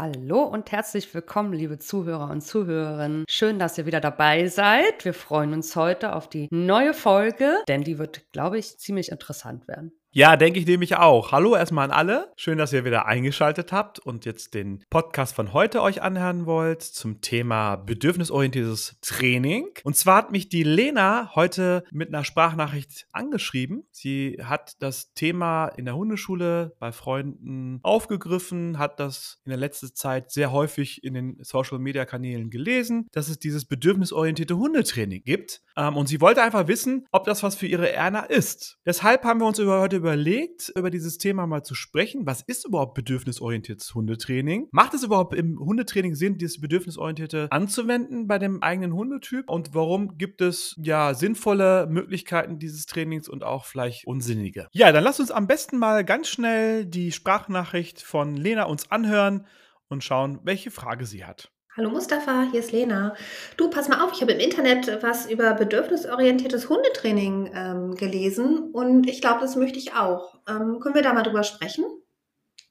Hallo und herzlich willkommen, liebe Zuhörer und Zuhörerinnen. Schön, dass ihr wieder dabei seid. Wir freuen uns heute auf die neue Folge, denn die wird, glaube ich, ziemlich interessant werden. Ja, denke ich nämlich auch. Hallo erstmal an alle. Schön, dass ihr wieder eingeschaltet habt und jetzt den Podcast von heute euch anhören wollt zum Thema bedürfnisorientiertes Training. Und zwar hat mich die Lena heute mit einer Sprachnachricht angeschrieben. Sie hat das Thema in der Hundeschule bei Freunden aufgegriffen, hat das in der letzten Zeit sehr häufig in den Social Media Kanälen gelesen, dass es dieses bedürfnisorientierte Hundetraining gibt. Ähm, und sie wollte einfach wissen, ob das was für ihre Erna ist. Deshalb haben wir uns über heute überlegt, über dieses Thema mal zu sprechen. Was ist überhaupt bedürfnisorientiertes Hundetraining? Macht es überhaupt im Hundetraining Sinn, dieses bedürfnisorientierte anzuwenden bei dem eigenen Hundetyp? Und warum gibt es ja sinnvolle Möglichkeiten dieses Trainings und auch vielleicht unsinnige? Ja, dann lasst uns am besten mal ganz schnell die Sprachnachricht von Lena uns anhören und schauen, welche Frage sie hat. Hallo Mustafa, hier ist Lena. Du, pass mal auf, ich habe im Internet was über bedürfnisorientiertes Hundetraining ähm, gelesen und ich glaube, das möchte ich auch. Ähm, können wir da mal drüber sprechen?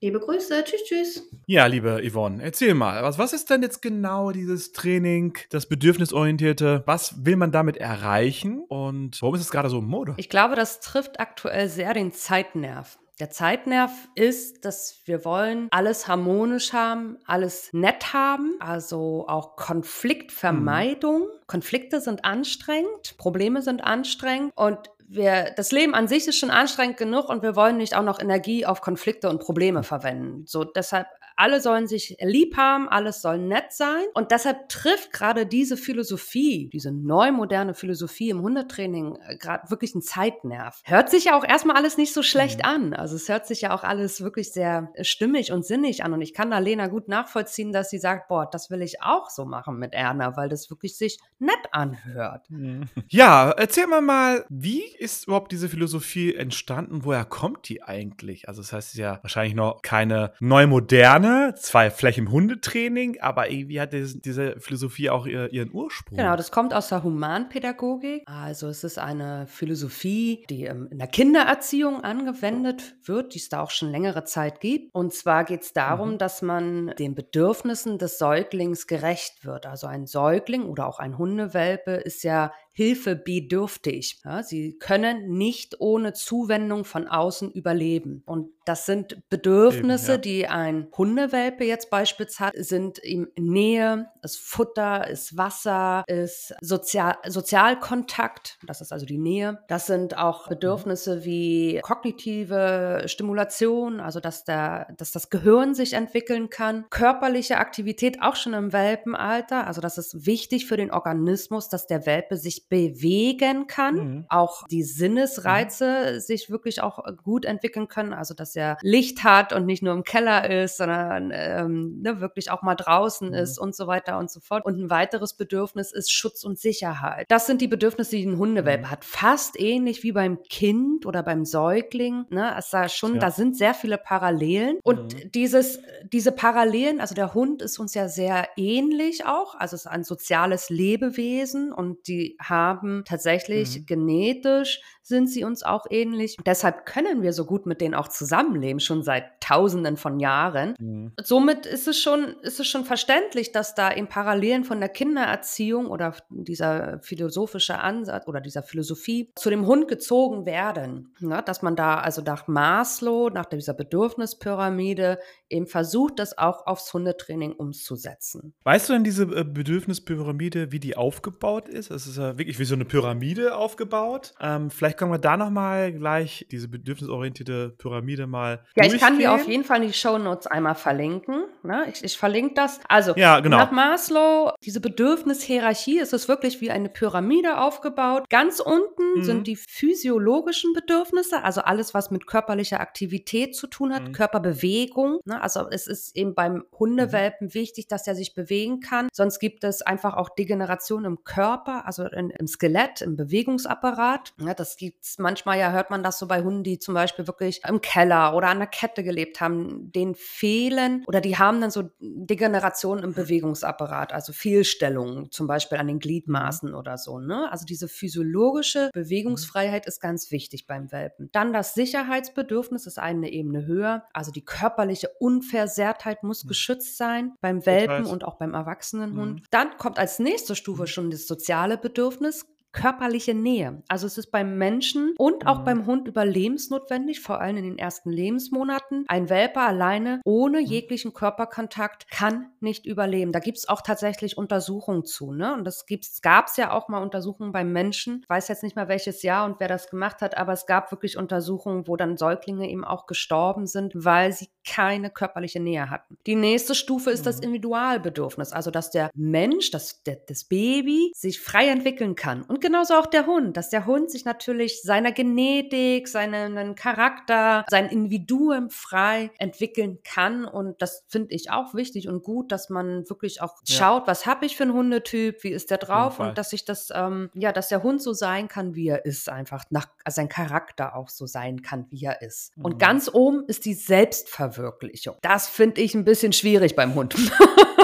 Liebe Grüße, tschüss, tschüss. Ja, liebe Yvonne, erzähl mal, was, was ist denn jetzt genau dieses Training, das bedürfnisorientierte? Was will man damit erreichen und warum ist es gerade so im Mode? Ich glaube, das trifft aktuell sehr den Zeitnerv. Der Zeitnerv ist, dass wir wollen alles harmonisch haben, alles nett haben, also auch Konfliktvermeidung. Mhm. Konflikte sind anstrengend, Probleme sind anstrengend und wir, das Leben an sich ist schon anstrengend genug und wir wollen nicht auch noch Energie auf Konflikte und Probleme verwenden. So, deshalb alle sollen sich lieb haben, alles soll nett sein. Und deshalb trifft gerade diese Philosophie, diese neu moderne Philosophie im Hundetraining äh, gerade wirklich einen Zeitnerv. Hört sich ja auch erstmal alles nicht so schlecht mhm. an. Also es hört sich ja auch alles wirklich sehr stimmig und sinnig an. Und ich kann da Lena gut nachvollziehen, dass sie sagt, boah, das will ich auch so machen mit Erna, weil das wirklich sich nett anhört. Mhm. Ja, erzähl mal mal, wie ist überhaupt diese Philosophie entstanden? Woher kommt die eigentlich? Also das heißt, es ist ja wahrscheinlich noch keine neu moderne gerne, zwar vielleicht im Hundetraining, aber irgendwie hat diese Philosophie auch ihren Ursprung. Genau, das kommt aus der Humanpädagogik. Also es ist eine Philosophie, die in der Kindererziehung angewendet wird, die es da auch schon längere Zeit gibt. Und zwar geht es darum, mhm. dass man den Bedürfnissen des Säuglings gerecht wird. Also ein Säugling oder auch ein Hundewelpe ist ja hilfebedürftig. Ja, sie können nicht ohne Zuwendung von außen überleben. Und das sind Bedürfnisse, Eben, ja. die ein Hundewelpe jetzt beispielsweise hat, sind ihm Nähe, ist Futter, ist Wasser, ist Sozial Sozialkontakt, das ist also die Nähe. Das sind auch mhm. Bedürfnisse wie kognitive Stimulation, also dass, der, dass das Gehirn sich entwickeln kann, körperliche Aktivität auch schon im Welpenalter, also das ist wichtig für den Organismus, dass der Welpe sich bewegen kann, mhm. auch die Sinnesreize mhm. sich wirklich auch gut entwickeln können, also dass er Licht hat und nicht nur im Keller ist, sondern ähm, ne, wirklich auch mal draußen mhm. ist und so weiter und so fort. Und ein weiteres Bedürfnis ist Schutz und Sicherheit. Das sind die Bedürfnisse, die ein Hundewelpe mhm. hat. Fast ähnlich wie beim Kind oder beim Säugling. Ne? Es da schon, ja. da sind sehr viele Parallelen. Und mhm. dieses, diese Parallelen, also der Hund ist uns ja sehr ähnlich auch. Also es ist ein soziales Lebewesen und die haben tatsächlich mhm. genetisch sind sie uns auch ähnlich. Deshalb können wir so gut mit denen auch zusammenleben, schon seit Tausenden von Jahren. Mhm. Somit ist es schon, ist es schon verständlich, dass da in Parallelen von der Kindererziehung oder dieser philosophische Ansatz oder dieser Philosophie zu dem Hund gezogen werden. Ja, dass man da also nach Maslow, nach dieser Bedürfnispyramide eben versucht, das auch aufs Hundetraining umzusetzen. Weißt du denn diese äh, Bedürfnispyramide, wie die aufgebaut ist? Es ist ja wirklich wie so eine Pyramide aufgebaut. Ähm, vielleicht können wir da nochmal gleich diese bedürfnisorientierte Pyramide mal. Ja, ich kann die auf jeden Fall in die Show Notes einmal verlinken. Ne? Ich, ich verlinke das. Also, ja, genau. nach Maslow, diese Bedürfnishierarchie ist es wirklich wie eine Pyramide aufgebaut. Ganz unten mhm. sind die physiologischen Bedürfnisse, also alles, was mit körperlicher Aktivität zu tun hat, mhm. Körperbewegung. Ne? Also, es ist eben beim Hundewelpen mhm. wichtig, dass er sich bewegen kann. Sonst gibt es einfach auch Degeneration im Körper, also in Veränderungen im Skelett, im Bewegungsapparat. Ja, das gibt's manchmal ja, hört man das so bei Hunden, die zum Beispiel wirklich im Keller oder an der Kette gelebt haben, denen fehlen oder die haben dann so Degenerationen im Bewegungsapparat, also Fehlstellungen, zum Beispiel an den Gliedmaßen oder so. Ne? Also diese physiologische Bewegungsfreiheit ist ganz wichtig beim Welpen. Dann das Sicherheitsbedürfnis ist eine Ebene höher, also die körperliche Unversehrtheit muss geschützt sein beim Welpen und auch beim erwachsenen Hund. Dann kommt als nächste Stufe schon das soziale Bedürfnis Bedürfnis körperliche Nähe. Also es ist beim Menschen und auch mhm. beim Hund überlebensnotwendig, vor allem in den ersten Lebensmonaten. Ein Welpe alleine ohne mhm. jeglichen Körperkontakt kann nicht überleben. Da gibt es auch tatsächlich Untersuchungen zu. Ne? Und das gab es ja auch mal Untersuchungen beim Menschen. Ich weiß jetzt nicht mal welches Jahr und wer das gemacht hat, aber es gab wirklich Untersuchungen, wo dann Säuglinge eben auch gestorben sind, weil sie keine körperliche Nähe hatten. Die nächste Stufe ist mhm. das Individualbedürfnis, also dass der Mensch, das, der, das Baby sich frei entwickeln kann. Und genauso auch der Hund, dass der Hund sich natürlich seiner Genetik, seinen Charakter, sein Individuum frei entwickeln kann. Und das finde ich auch wichtig und gut, dass man wirklich auch ja. schaut, was habe ich für einen Hundetyp, wie ist der drauf und dass sich das, ähm, ja, dass der Hund so sein kann, wie er ist, einfach nach also sein Charakter auch so sein kann, wie er ist. Mhm. Und ganz oben ist die Selbstverwirklichung. Das finde ich ein bisschen schwierig beim Hund.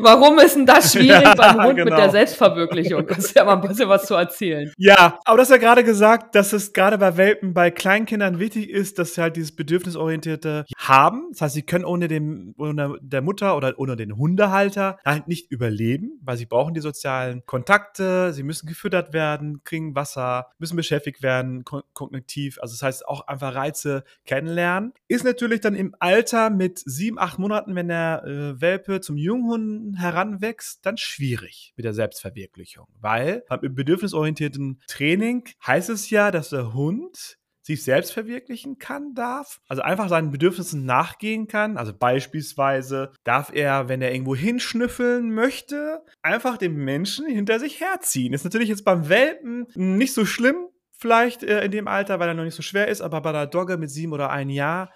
Warum ist denn das schwierig ja, beim Hund genau. mit der genau. Selbstverwirklichung? Kannst du ja mal ein bisschen was zu erzählen. Ja, aber du hast ja gerade gesagt, dass es gerade bei Welpen, bei Kleinkindern wichtig ist, dass sie halt dieses Bedürfnisorientierte haben. Das heißt, sie können ohne, den, ohne der Mutter oder ohne den Hundehalter halt nicht überleben, weil sie brauchen die sozialen Kontakte, sie müssen gefüttert werden, kriegen Wasser, müssen beschäftigt werden, kognitiv. Also das heißt auch einfach Reize kennenlernen. Ist natürlich dann im Alter mit sieben, acht Monaten, wenn der äh, Welpe zum Junghund heranwächst, dann schwierig mit der Selbstverwirklichung, weil beim bedürfnisorientierten Training heißt es ja, dass der Hund sich selbst verwirklichen kann, darf, also einfach seinen Bedürfnissen nachgehen kann. Also beispielsweise darf er, wenn er irgendwo hinschnüffeln möchte, einfach den Menschen hinter sich herziehen. Ist natürlich jetzt beim Welpen nicht so schlimm, vielleicht äh, in dem Alter, weil er noch nicht so schwer ist, aber bei der Dogge mit sieben oder ein Jahr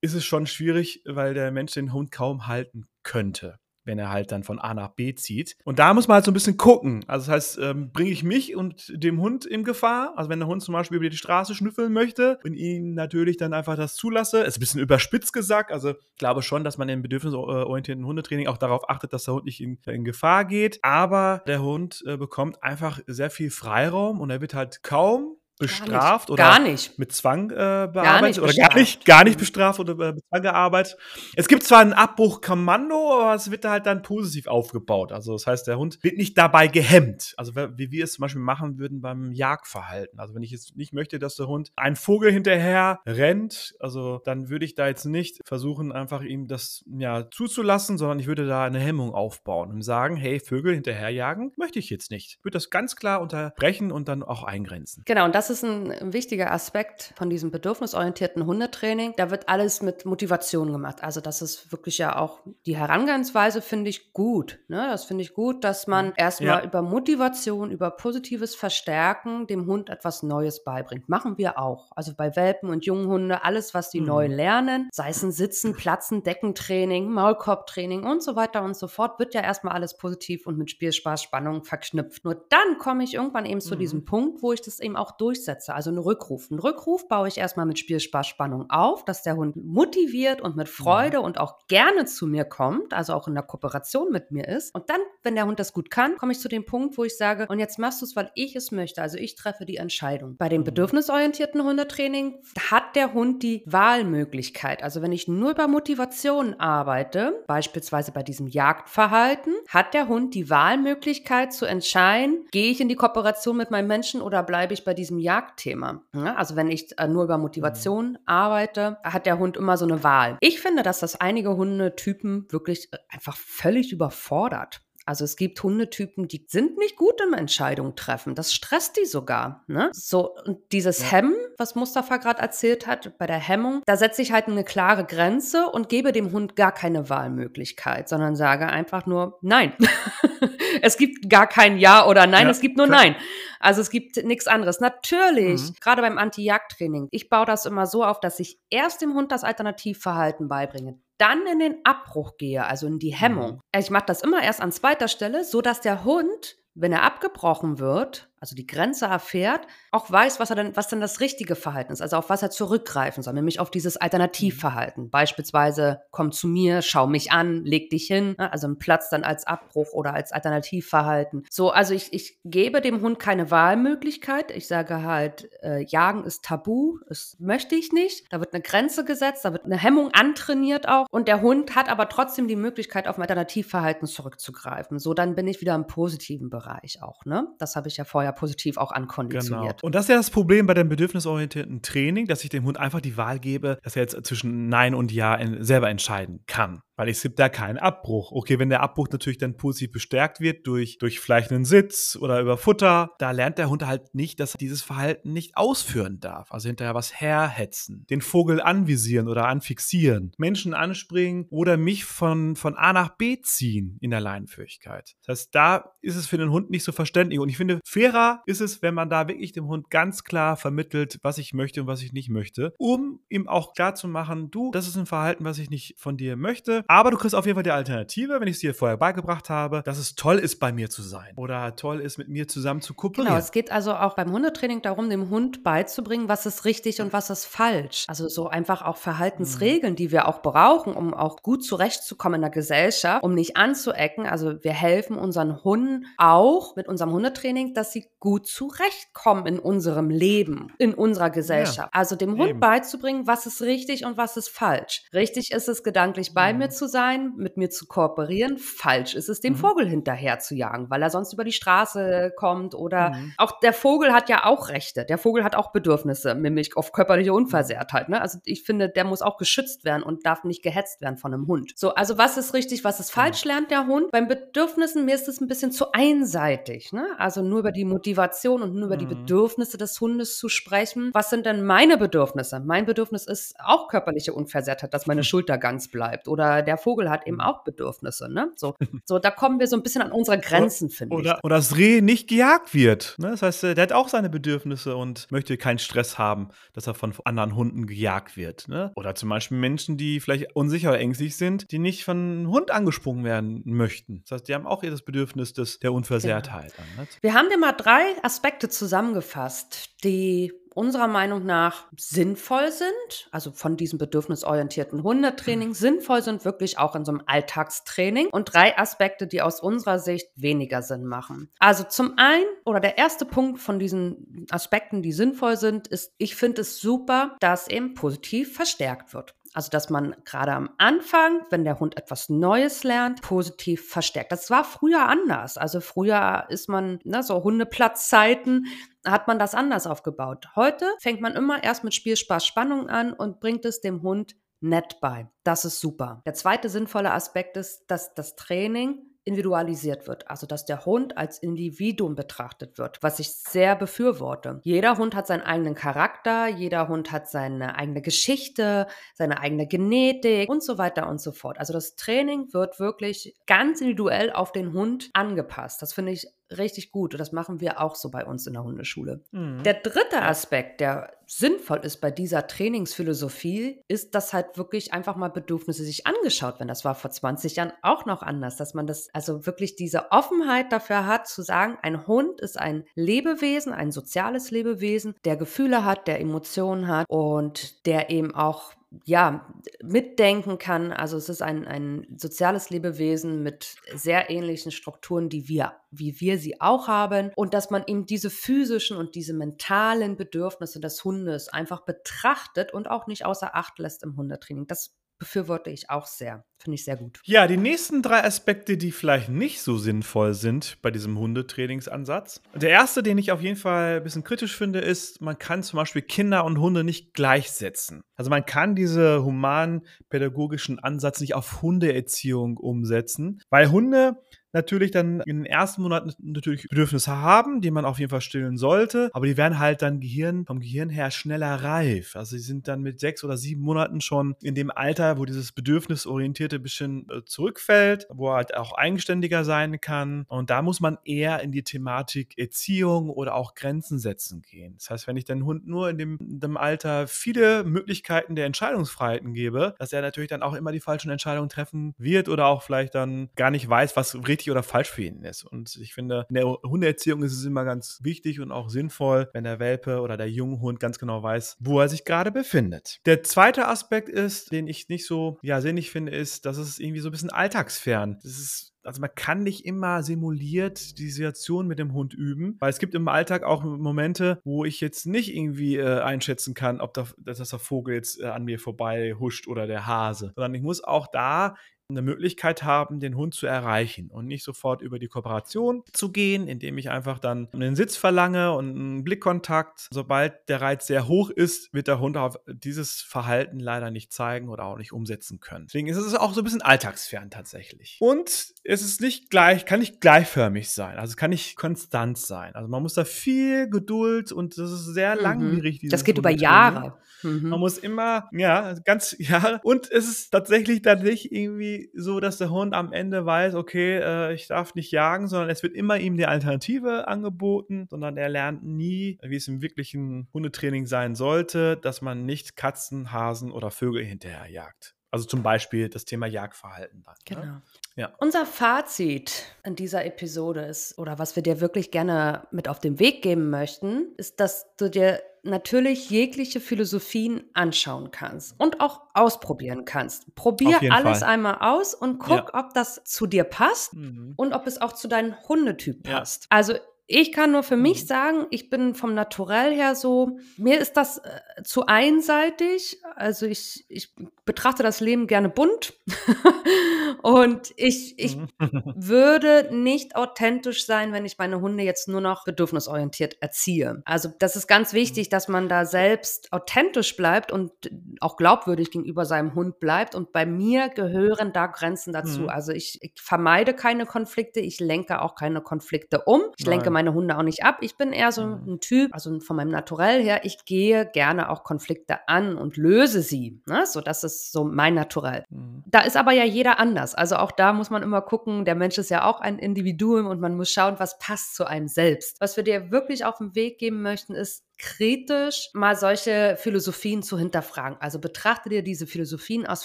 ist es schon schwierig, weil der Mensch den Hund kaum halten könnte wenn er halt dann von A nach B zieht. Und da muss man halt so ein bisschen gucken. Also das heißt, ähm, bringe ich mich und dem Hund in Gefahr? Also wenn der Hund zum Beispiel über die Straße schnüffeln möchte und ihn natürlich dann einfach das zulasse, ist ein bisschen überspitzt gesagt. Also ich glaube schon, dass man im bedürfnisorientierten Hundetraining auch darauf achtet, dass der Hund nicht in, in Gefahr geht. Aber der Hund äh, bekommt einfach sehr viel Freiraum und er wird halt kaum bestraft gar oder gar nicht. mit Zwang äh, bearbeitet oder gar nicht, gar nicht bestraft oder äh, mit Zwang gearbeitet. Es gibt zwar ein Abbruchkommando, aber es wird halt dann positiv aufgebaut. Also das heißt, der Hund wird nicht dabei gehemmt. Also wie wir es zum Beispiel machen würden beim Jagdverhalten. Also wenn ich jetzt nicht möchte, dass der Hund ein Vogel hinterher rennt, also dann würde ich da jetzt nicht versuchen, einfach ihm das ja zuzulassen, sondern ich würde da eine Hemmung aufbauen und sagen, hey, Vögel hinterherjagen möchte ich jetzt nicht. Ich würde das ganz klar unterbrechen und dann auch eingrenzen. Genau, und das das ist ein wichtiger Aspekt von diesem bedürfnisorientierten Hundetraining. Da wird alles mit Motivation gemacht. Also das ist wirklich ja auch die Herangehensweise, finde ich gut. Ne? Das finde ich gut, dass man mhm. erstmal ja. über Motivation, über positives Verstärken dem Hund etwas Neues beibringt. Machen wir auch. Also bei Welpen und jungen Hunde, alles, was die mhm. neu lernen, sei es ein Sitzen, Platzen, Deckentraining, Maulkorbtraining und so weiter und so fort, wird ja erstmal alles positiv und mit Spielspaß, Spannung verknüpft. Nur dann komme ich irgendwann eben zu mhm. diesem Punkt, wo ich das eben auch durch durchsetze, also einen Rückruf. Einen Rückruf baue ich erstmal mit Spielspaß Spannung auf, dass der Hund motiviert und mit Freude ja. und auch gerne zu mir kommt, also auch in der Kooperation mit mir ist. Und dann, wenn der Hund das gut kann, komme ich zu dem Punkt, wo ich sage, und jetzt machst du es, weil ich es möchte. Also ich treffe die Entscheidung. Bei dem mhm. bedürfnisorientierten Hundetraining hat der Hund die Wahlmöglichkeit. Also wenn ich nur über Motivation arbeite, beispielsweise bei diesem Jagdverhalten, hat der Hund die Wahlmöglichkeit zu entscheiden, gehe ich in die Kooperation mit meinem Menschen oder bleibe ich bei diesem Jagdthema. Ja, also wenn ich äh, nur über Motivation mhm. arbeite, hat der Hund immer so eine Wahl. Ich finde, dass das einige Hundetypen wirklich äh, einfach völlig überfordert. Also es gibt Hundetypen, die sind nicht gut im Entscheidung treffen. Das stresst die sogar. Ne? So, und dieses ja. Hemmen, was Mustafa gerade erzählt hat, bei der Hemmung, da setze ich halt eine klare Grenze und gebe dem Hund gar keine Wahlmöglichkeit, sondern sage einfach nur Nein. es gibt gar kein Ja oder Nein, ja, es gibt nur klar. Nein. Also es gibt nichts anderes. Natürlich, mhm. gerade beim Anti-Jagd-Training, ich baue das immer so auf, dass ich erst dem Hund das Alternativverhalten beibringe dann in den Abbruch gehe, also in die Hemmung. Mhm. Ich mache das immer erst an zweiter Stelle, so dass der Hund wenn er abgebrochen wird, also die Grenze erfährt, auch weiß, was er denn, was denn das richtige Verhalten ist, also auf was er zurückgreifen soll, nämlich auf dieses Alternativverhalten. Mhm. Beispielsweise komm zu mir, schau mich an, leg dich hin, ne, also ein Platz dann als Abbruch oder als Alternativverhalten. So, also ich, ich gebe dem Hund keine Wahlmöglichkeit. Ich sage halt, äh, Jagen ist tabu, das möchte ich nicht. Da wird eine Grenze gesetzt, da wird eine Hemmung antrainiert auch und der Hund hat aber trotzdem die Möglichkeit, auf ein Alternativverhalten zurückzugreifen. So, dann bin ich wieder im positiven Bereich auch. Ne? Das habe ich ja vorher positiv auch ankonditioniert. Genau. Und das ist ja das Problem bei dem bedürfnisorientierten Training, dass ich dem Hund einfach die Wahl gebe, dass er jetzt zwischen Nein und Ja selber entscheiden kann. Weil es gibt da keinen Abbruch. Okay, wenn der Abbruch natürlich dann positiv bestärkt wird durch, durch vielleicht einen Sitz oder über Futter, da lernt der Hund halt nicht, dass er dieses Verhalten nicht ausführen darf. Also hinterher was herhetzen, den Vogel anvisieren oder anfixieren, Menschen anspringen oder mich von, von A nach B ziehen in der Leinenführigkeit. Das heißt, da ist es für den Hund nicht so verständlich. Und ich finde, fairer ist es, wenn man da wirklich dem Hund ganz klar vermittelt, was ich möchte und was ich nicht möchte, um ihm auch klar zu machen, du, das ist ein Verhalten, was ich nicht von dir möchte aber du kriegst auf jeden Fall die Alternative, wenn ich es dir vorher beigebracht habe, dass es toll ist, bei mir zu sein oder toll ist, mit mir zusammen zu kooperieren. Genau, es geht also auch beim Hundetraining darum, dem Hund beizubringen, was ist richtig und was ist falsch. Also so einfach auch Verhaltensregeln, mhm. die wir auch brauchen, um auch gut zurechtzukommen in der Gesellschaft, um nicht anzuecken. Also wir helfen unseren Hunden auch mit unserem Hundetraining, dass sie gut zurechtkommen in unserem Leben, in unserer Gesellschaft. Ja, also dem Hund eben. beizubringen, was ist richtig und was ist falsch. Richtig ist es, gedanklich bei mhm. mir zu sein, mit mir zu kooperieren. Falsch ist es, dem mhm. Vogel hinterher zu jagen, weil er sonst über die Straße kommt oder mhm. auch der Vogel hat ja auch Rechte. Der Vogel hat auch Bedürfnisse, nämlich auf körperliche Unversehrtheit. Ne? Also ich finde, der muss auch geschützt werden und darf nicht gehetzt werden von einem Hund. So, also was ist richtig, was ist falsch, lernt der Hund. Beim Bedürfnissen, mir ist es ein bisschen zu einseitig. Ne? Also nur über die Motivation und nur über die mhm. Bedürfnisse des Hundes zu sprechen. Was sind denn meine Bedürfnisse? Mein Bedürfnis ist auch körperliche Unversehrtheit, dass meine Schulter ganz bleibt oder der Vogel hat eben mhm. auch Bedürfnisse. Ne? So, so, da kommen wir so ein bisschen an unsere Grenzen, finde ich. Oder das Reh nicht gejagt wird. Ne? Das heißt, der hat auch seine Bedürfnisse und möchte keinen Stress haben, dass er von anderen Hunden gejagt wird. Ne? Oder zum Beispiel Menschen, die vielleicht unsicher oder ängstlich sind, die nicht von einem Hund angesprungen werden möchten. Das heißt, die haben auch das Bedürfnis des, der Unversehrtheit. Genau. Ne? Wir haben dir mal drei Aspekte zusammengefasst, die unserer Meinung nach sinnvoll sind, also von diesem bedürfnisorientierten Hundetraining, mhm. sinnvoll sind wirklich auch in so einem Alltagstraining und drei Aspekte, die aus unserer Sicht weniger Sinn machen. Also zum einen oder der erste Punkt von diesen Aspekten, die sinnvoll sind, ist, ich finde es super, dass eben positiv verstärkt wird. Also, dass man gerade am Anfang, wenn der Hund etwas Neues lernt, positiv verstärkt. Das war früher anders. Also früher ist man, ne, so Hundeplatzzeiten, hat man das anders aufgebaut. Heute fängt man immer erst mit Spiel, Spaß, Spannung an und bringt es dem Hund nett bei. Das ist super. Der zweite sinnvolle Aspekt ist, dass das Training individualisiert wird, also dass der Hund als Individuum betrachtet wird, was ich sehr befürworte. Jeder Hund hat seinen eigenen Charakter, jeder Hund hat seine eigene Geschichte, seine eigene Genetik und so weiter und so fort. Also das Training wird wirklich ganz individuell auf den Hund angepasst. Das finde ich richtig gut. Und das machen wir auch so bei uns in der Hundeschule. Mhm. Der dritte Aspekt, der sinnvoll ist bei dieser Trainingsphilosophie, ist, dass halt wirklich einfach mal Bedürfnisse sich angeschaut werden. Das war vor 20 Jahren auch noch anders, dass man das also wirklich diese Offenheit dafür hat, zu sagen, ein Hund ist ein Lebewesen, ein soziales Lebewesen, der Gefühle hat, der Emotionen hat und der eben auch ja, mitdenken kann. Also es ist ein, ein soziales Lebewesen mit sehr ähnlichen Strukturen, die wir, wie wir sie auch haben. Und dass man eben diese physischen und diese mentalen Bedürfnisse des Hundes einfach betrachtet und auch nicht außer Acht lässt im Hundetraining. Das befürworte ich auch sehr. Finde ich sehr gut. Ja, die nächsten drei Aspekte, die vielleicht nicht so sinnvoll sind bei diesem Hundetrainingsansatz. Der erste, den ich auf jeden Fall ein bisschen kritisch finde, ist, man kann zum Beispiel Kinder und Hunde nicht gleichsetzen. Also man kann diese humanen pädagogischen Ansatz nicht auf Hundeerziehung umsetzen, weil Hunde natürlich dann in den ersten Monaten natürlich Bedürfnisse haben, die man auf jeden Fall stillen sollte, aber die werden halt dann Gehirn, vom Gehirn her schneller reif. Also sie sind dann mit sechs oder sieben Monaten schon in dem Alter, wo dieses bedürfnisorientierte bisschen äh, zurückfällt, wo er halt auch eigenständiger sein kann. Und da muss man eher in die Thematik Erziehung oder auch Grenzen setzen gehen. Das heißt, wenn ich den Hund nur in dem, in dem Alter viele Möglichkeiten der Entscheidungsfreiheiten gebe, dass er natürlich dann auch immer die falschen Entscheidungen treffen wird oder auch vielleicht dann gar nicht weiß, was richtig oder falsch für ihn ist. Und ich finde, in der Hundeerziehung ist es immer ganz wichtig und auch sinnvoll, wenn der Welpe oder der junge Hund ganz genau weiß, wo er sich gerade befindet. Der zweite Aspekt ist, den ich nicht so ja, sinnig finde, ist, dass es irgendwie so ein bisschen alltagsfern. Das ist also man kann nicht immer simuliert die Situation mit dem Hund üben, weil es gibt im Alltag auch Momente, wo ich jetzt nicht irgendwie äh, einschätzen kann, ob da, dass der Vogel jetzt äh, an mir vorbei huscht oder der Hase, sondern ich muss auch da eine Möglichkeit haben, den Hund zu erreichen und nicht sofort über die Kooperation zu gehen, indem ich einfach dann einen Sitz verlange und einen Blickkontakt. Sobald der Reiz sehr hoch ist, wird der Hund auf dieses Verhalten leider nicht zeigen oder auch nicht umsetzen können. Deswegen ist es auch so ein bisschen alltagsfern tatsächlich. Und es ist nicht gleich, kann nicht gleichförmig sein. Also es kann nicht konstant sein. Also man muss da viel Geduld und das ist sehr mhm. langwierig. Das geht über Jahre. Mhm. Man muss immer, ja, ganz Jahre. Und es ist tatsächlich dann nicht irgendwie so, dass der Hund am Ende weiß, okay, äh, ich darf nicht jagen, sondern es wird immer ihm die Alternative angeboten, sondern er lernt nie, wie es im wirklichen Hundetraining sein sollte, dass man nicht Katzen, Hasen oder Vögel hinterher jagt. Also zum Beispiel das Thema Jagdverhalten. Dann, ne? genau. Ne? Ja. Unser Fazit in dieser Episode ist, oder was wir dir wirklich gerne mit auf den Weg geben möchten, ist, dass du dir natürlich jegliche Philosophien anschauen kannst und auch ausprobieren kannst. Probier alles Fall. einmal aus und guck, ja. ob das zu dir passt mhm. und ob es auch zu deinem Hundetyp passt. Ja. Also ich kann nur für mich mhm. sagen, ich bin vom Naturell her so, mir ist das äh, zu einseitig. Also ich, ich betrachte das Leben gerne bunt. und ich, ich mhm. würde nicht authentisch sein, wenn ich meine Hunde jetzt nur noch bedürfnisorientiert erziehe. Also das ist ganz wichtig, mhm. dass man da selbst authentisch bleibt und auch glaubwürdig gegenüber seinem Hund bleibt. Und bei mir gehören da Grenzen dazu. Also ich, ich, vermeide keine Konflikte, ich lenke auch keine Konflikte um. Ich Nein. Meine Hunde auch nicht ab. Ich bin eher so mhm. ein Typ, also von meinem Naturell her, ich gehe gerne auch Konflikte an und löse sie. Ne? So, das ist so mein Naturell. Mhm. Da ist aber ja jeder anders. Also auch da muss man immer gucken, der Mensch ist ja auch ein Individuum und man muss schauen, was passt zu einem selbst. Was wir dir wirklich auf den Weg geben möchten, ist, kritisch mal solche Philosophien zu hinterfragen. Also betrachte dir diese Philosophien aus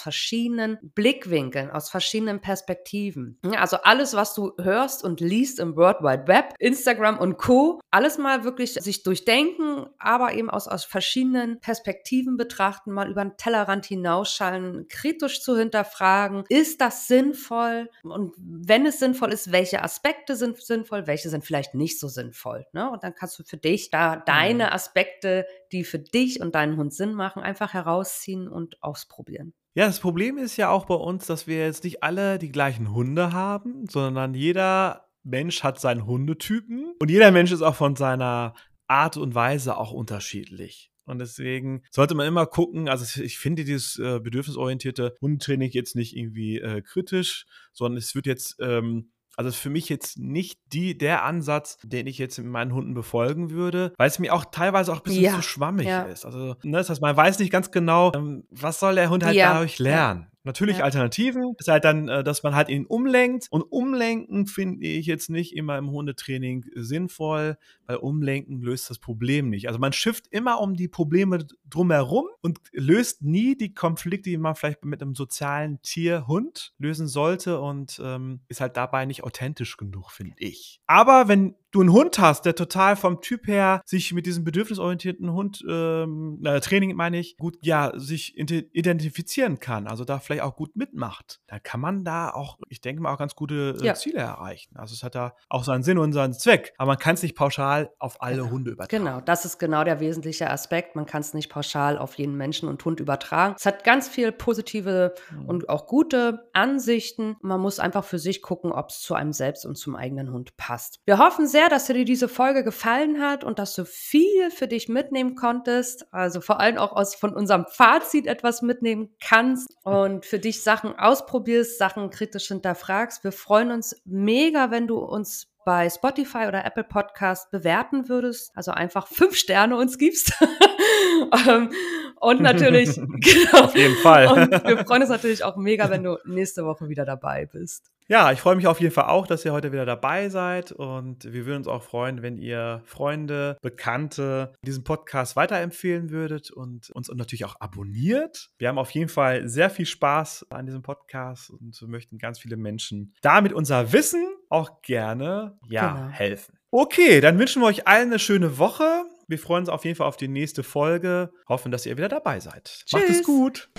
verschiedenen Blickwinkeln, aus verschiedenen Perspektiven. Also alles, was du hörst und liest im World Wide Web, Instagram und Co., alles mal wirklich sich durchdenken, aber eben aus, aus verschiedenen Perspektiven betrachten, mal über den Tellerrand hinausschalten, kritisch zu hinterfragen, ist das sinnvoll? Und wenn es sinnvoll ist, welche Aspekte sind sinnvoll, welche sind vielleicht nicht so sinnvoll? Ne? Und dann kannst du für dich da deine Aspekte Aspekte, die für dich und deinen Hund Sinn machen, einfach herausziehen und ausprobieren. Ja, das Problem ist ja auch bei uns, dass wir jetzt nicht alle die gleichen Hunde haben, sondern jeder Mensch hat seinen Hundetypen und jeder Mensch ist auch von seiner Art und Weise auch unterschiedlich. Und deswegen sollte man immer gucken, also ich finde dieses äh, bedürfnisorientierte Hundetraining jetzt nicht irgendwie äh, kritisch, sondern es wird jetzt ähm, also ist für mich jetzt nicht die, der Ansatz, den ich jetzt mit meinen Hunden befolgen würde, weil es mir auch teilweise auch ein bisschen ja. zu schwammig ja. ist. Also, ne, das heißt, man weiß nicht ganz genau, ähm, was soll der Hund halt ja. dadurch lernen. Natürlich ja. Alternativen ist halt dann, äh, dass man halt ihn umlenkt. Und umlenken finde ich jetzt nicht immer im Hundetraining sinnvoll, weil umlenken löst das Problem nicht. Also man schifft immer um die Probleme drumherum und löst nie die Konflikte, die man vielleicht mit einem sozialen Tier, Hund lösen sollte und ähm, ist halt dabei nicht authentisch genug, finde ich. Aber wenn du einen Hund hast, der total vom Typ her sich mit diesem bedürfnisorientierten Hund, ähm, äh, Training meine ich, gut, ja, sich identifizieren kann, also da vielleicht auch gut mitmacht, dann kann man da auch, ich denke mal, auch ganz gute äh, ja. Ziele erreichen. Also es hat da auch seinen Sinn und seinen Zweck, aber man kann es nicht pauschal auf alle genau. Hunde übertragen. Genau, das ist genau der wesentliche Aspekt. Man kann es nicht pauschal auf jeden Menschen und Hund übertragen. Es hat ganz viel positive mhm. und auch gute Ansichten. Man muss einfach für sich gucken, ob es zu einem selbst und zum eigenen Hund passt. Wir hoffen sehr, sehr, dass dir diese Folge gefallen hat und dass du viel für dich mitnehmen konntest. Also vor allem auch aus von unserem Fazit etwas mitnehmen kannst und für dich Sachen ausprobierst, Sachen kritisch hinterfragst. Wir freuen uns mega, wenn du uns bei Spotify oder Apple Podcast bewerten würdest, also einfach fünf Sterne uns gibst. Ähm, und natürlich, genau. Auf jeden Fall. Und wir freuen uns natürlich auch mega, wenn du nächste Woche wieder dabei bist. Ja, ich freue mich auf jeden Fall auch, dass ihr heute wieder dabei seid und wir würden uns auch freuen, wenn ihr Freunde, Bekannte diesen Podcast weiterempfehlen würdet und uns natürlich auch abonniert. Wir haben auf jeden Fall sehr viel Spaß an diesem Podcast und möchten ganz viele Menschen damit unser Wissen auch gerne ja, genau. helfen. Okay, dann wünschen wir euch allen eine schöne Woche. Wir freuen uns auf jeden Fall auf die nächste Folge. Hoffen, dass ihr wieder dabei seid. Tschüss. Macht es gut.